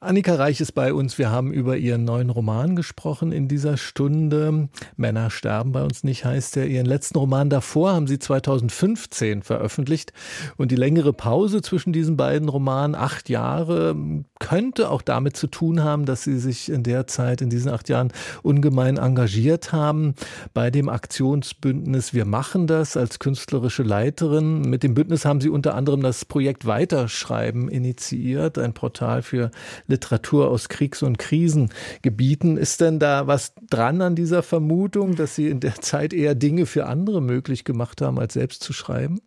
Annika Reich ist bei uns. Wir haben über ihren neuen Roman gesprochen in dieser Stunde. Männer sterben bei uns nicht, heißt er. Ihren letzten Roman davor haben sie 2015 veröffentlicht. Und die längere Pause zwischen diesen beiden Romanen, acht Jahre, könnte auch damit zu tun haben, dass sie sich in der Zeit, in diesen acht Jahren, ungemein engagiert haben bei dem Aktionsbündnis Wir machen das als künstlerische Leiterin. Mit dem Bündnis haben sie unter anderem das Projekt Weiterschreiben initiiert, ein Portal für Literatur aus Kriegs- und Krisengebieten. Ist denn da was dran an dieser Vermutung, dass Sie in der Zeit eher Dinge für andere möglich gemacht haben, als selbst zu schreiben?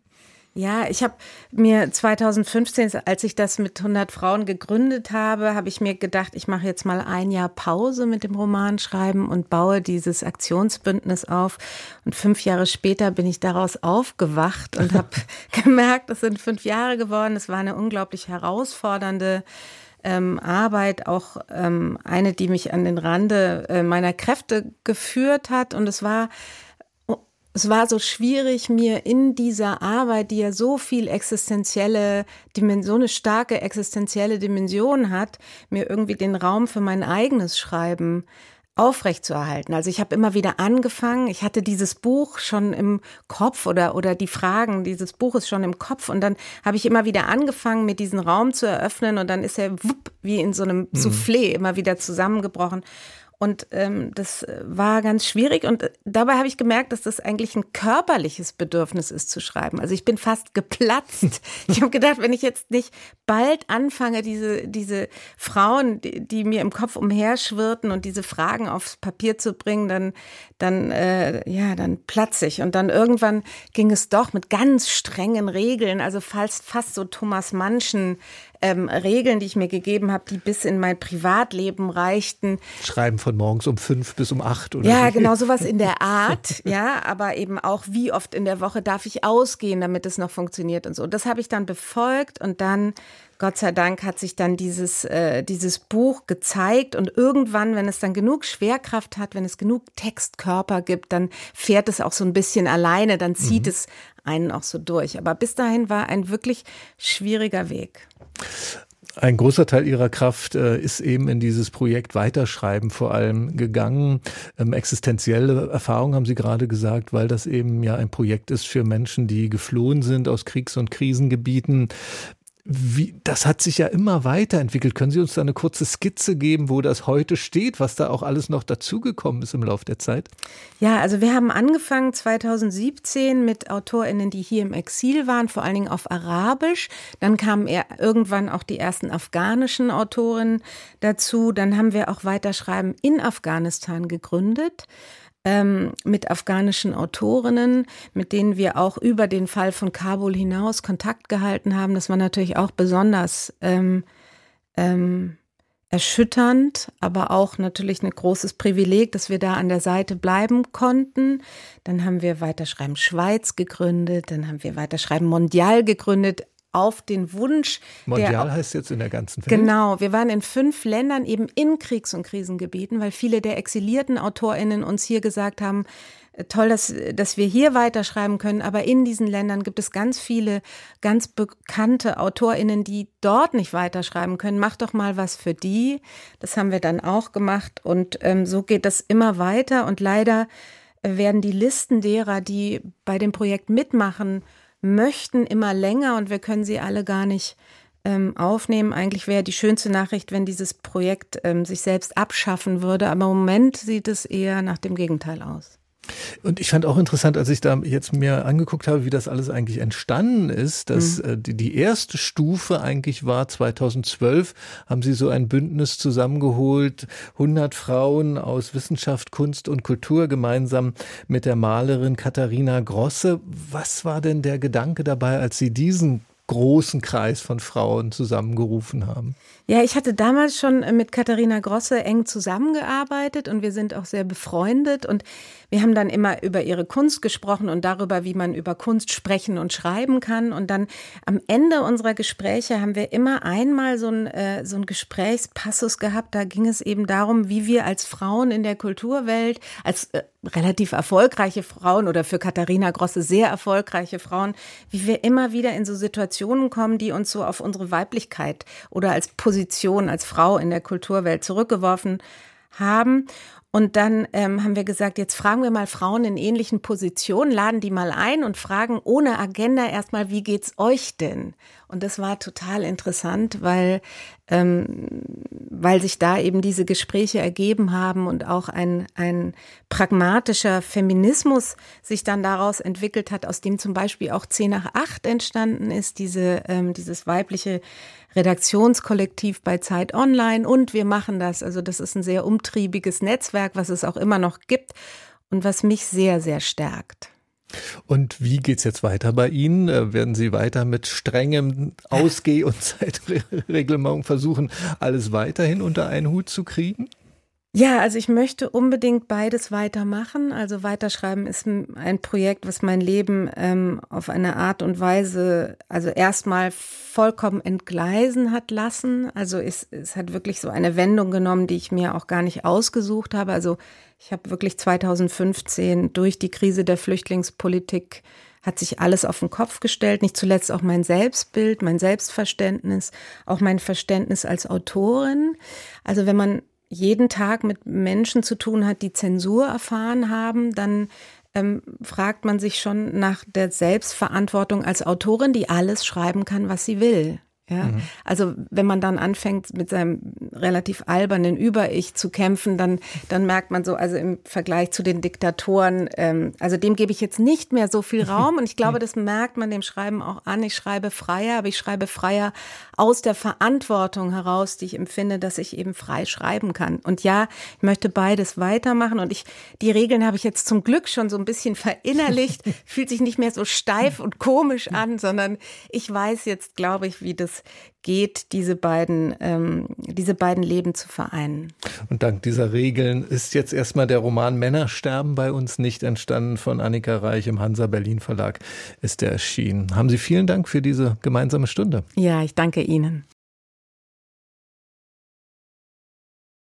Ja, ich habe mir 2015, als ich das mit 100 Frauen gegründet habe, habe ich mir gedacht, ich mache jetzt mal ein Jahr Pause mit dem Romanschreiben und baue dieses Aktionsbündnis auf. Und fünf Jahre später bin ich daraus aufgewacht und habe gemerkt, es sind fünf Jahre geworden. Es war eine unglaublich herausfordernde ähm, Arbeit auch ähm, eine, die mich an den Rande äh, meiner Kräfte geführt hat. Und es war es war so schwierig, mir in dieser Arbeit, die ja so viel existenzielle Dimension, so eine starke existenzielle Dimension hat, mir irgendwie den Raum für mein eigenes Schreiben aufrechtzuerhalten. Also ich habe immer wieder angefangen, ich hatte dieses Buch schon im Kopf oder, oder die Fragen dieses Buches schon im Kopf und dann habe ich immer wieder angefangen, mir diesen Raum zu eröffnen und dann ist er wupp, wie in so einem mhm. Soufflé immer wieder zusammengebrochen. Und ähm, das äh, war ganz schwierig. Und äh, dabei habe ich gemerkt, dass das eigentlich ein körperliches Bedürfnis ist zu schreiben. Also ich bin fast geplatzt. Ich habe gedacht, wenn ich jetzt nicht bald anfange, diese, diese Frauen, die, die mir im Kopf umherschwirrten und diese Fragen aufs Papier zu bringen, dann, dann, äh, ja, dann platze ich. Und dann irgendwann ging es doch mit ganz strengen Regeln, also fast, fast so Thomas Mannschen ähm, Regeln, die ich mir gegeben habe, die bis in mein Privatleben reichten. Schreiben von morgens um fünf bis um acht oder Ja, genau sowas in der Art. ja, aber eben auch, wie oft in der Woche darf ich ausgehen, damit es noch funktioniert und so. Das habe ich dann befolgt und dann Gott sei Dank hat sich dann dieses, äh, dieses Buch gezeigt und irgendwann, wenn es dann genug Schwerkraft hat, wenn es genug Textkörper gibt, dann fährt es auch so ein bisschen alleine, dann zieht mhm. es einen auch so durch. Aber bis dahin war ein wirklich schwieriger Weg. Ein großer Teil Ihrer Kraft äh, ist eben in dieses Projekt Weiterschreiben vor allem gegangen. Ähm, existenzielle Erfahrung haben Sie gerade gesagt, weil das eben ja ein Projekt ist für Menschen, die geflohen sind aus Kriegs- und Krisengebieten. Wie, das hat sich ja immer weiterentwickelt. Können Sie uns da eine kurze Skizze geben, wo das heute steht, was da auch alles noch dazugekommen ist im Laufe der Zeit? Ja, also wir haben angefangen 2017 mit AutorInnen, die hier im Exil waren, vor allen Dingen auf Arabisch. Dann kamen irgendwann auch die ersten afghanischen Autorinnen dazu. Dann haben wir auch Weiterschreiben in Afghanistan gegründet ähm, mit afghanischen Autorinnen, mit denen wir auch über den Fall von Kabul hinaus Kontakt gehalten haben. Das war natürlich auch besonders ähm, ähm, erschütternd, aber auch natürlich ein großes Privileg, dass wir da an der Seite bleiben konnten. Dann haben wir Weiterschreiben Schweiz gegründet, dann haben wir Weiterschreiben Mondial gegründet, auf den Wunsch. Mondial der, heißt jetzt in der ganzen Welt. Genau, wir waren in fünf Ländern eben in Kriegs- und Krisengebieten, weil viele der exilierten AutorInnen uns hier gesagt haben, äh, toll, dass, dass wir hier weiterschreiben können, aber in diesen Ländern gibt es ganz viele ganz bekannte AutorInnen, die dort nicht weiterschreiben können. Mach doch mal was für die. Das haben wir dann auch gemacht und ähm, so geht das immer weiter und leider werden die Listen derer, die bei dem Projekt mitmachen, möchten immer länger und wir können sie alle gar nicht ähm, aufnehmen. Eigentlich wäre die schönste Nachricht, wenn dieses Projekt ähm, sich selbst abschaffen würde, aber im Moment sieht es eher nach dem Gegenteil aus. Und ich fand auch interessant, als ich da jetzt mir angeguckt habe, wie das alles eigentlich entstanden ist, dass mhm. Äh, die, die erste Stufe eigentlich war 2012, haben sie so ein Bündnis zusammengeholt, 100 Frauen aus Wissenschaft, Kunst und Kultur gemeinsam mit der Malerin Katharina Grosse. Was war denn der Gedanke dabei, als sie diesen großen Kreis von Frauen zusammengerufen haben. Ja, ich hatte damals schon mit Katharina Grosse eng zusammengearbeitet und wir sind auch sehr befreundet und wir haben dann immer über ihre Kunst gesprochen und darüber, wie man über Kunst sprechen und schreiben kann. Und dann am Ende unserer Gespräche haben wir immer einmal so ein, äh, so ein Gesprächspassus gehabt. Da ging es eben darum, wie wir als Frauen in der Kulturwelt, als äh, relativ erfolgreiche Frauen oder für Katharina Grosse sehr erfolgreiche Frauen, wie wir immer wieder in so Situationen kommen, die uns so auf unsere Weiblichkeit oder als Position als Frau in der Kulturwelt zurückgeworfen haben. Und dann ähm, haben wir gesagt, jetzt fragen wir mal Frauen in ähnlichen Positionen, laden die mal ein und fragen ohne Agenda erstmal, wie geht's euch denn? Und das war total interessant, weil, ähm, weil sich da eben diese Gespräche ergeben haben und auch ein, ein pragmatischer Feminismus sich dann daraus entwickelt hat, aus dem zum Beispiel auch 10 nach 8 entstanden ist, diese, ähm, dieses weibliche Redaktionskollektiv bei Zeit Online und wir machen das. Also das ist ein sehr umtriebiges Netzwerk, was es auch immer noch gibt und was mich sehr, sehr stärkt. Und wie geht's jetzt weiter bei Ihnen? Äh, werden Sie weiter mit strengem Ausgeh- und Zeitreglement versuchen, alles weiterhin unter einen Hut zu kriegen? Ja, also ich möchte unbedingt beides weitermachen. Also weiterschreiben ist ein Projekt, was mein Leben ähm, auf eine Art und Weise, also erstmal vollkommen entgleisen hat lassen. Also es, es hat wirklich so eine Wendung genommen, die ich mir auch gar nicht ausgesucht habe. Also ich habe wirklich 2015 durch die Krise der Flüchtlingspolitik hat sich alles auf den Kopf gestellt, nicht zuletzt auch mein Selbstbild, mein Selbstverständnis, auch mein Verständnis als Autorin. Also wenn man jeden Tag mit Menschen zu tun hat, die Zensur erfahren haben, dann ähm, fragt man sich schon nach der Selbstverantwortung als Autorin, die alles schreiben kann, was sie will. Ja, mhm. also wenn man dann anfängt mit seinem relativ albernen Über-Ich zu kämpfen, dann, dann merkt man so, also im Vergleich zu den Diktatoren, ähm, also dem gebe ich jetzt nicht mehr so viel Raum und ich glaube, das merkt man dem Schreiben auch an. Ich schreibe freier, aber ich schreibe freier aus der Verantwortung heraus, die ich empfinde, dass ich eben frei schreiben kann. Und ja, ich möchte beides weitermachen und ich, die Regeln habe ich jetzt zum Glück schon so ein bisschen verinnerlicht, fühlt sich nicht mehr so steif und komisch an, sondern ich weiß jetzt, glaube ich, wie das geht, diese beiden, ähm, diese beiden Leben zu vereinen. Und dank dieser Regeln ist jetzt erstmal der Roman Männer sterben bei uns nicht entstanden von Annika Reich im Hansa Berlin Verlag ist der erschienen. Haben Sie vielen Dank für diese gemeinsame Stunde. Ja, ich danke Ihnen.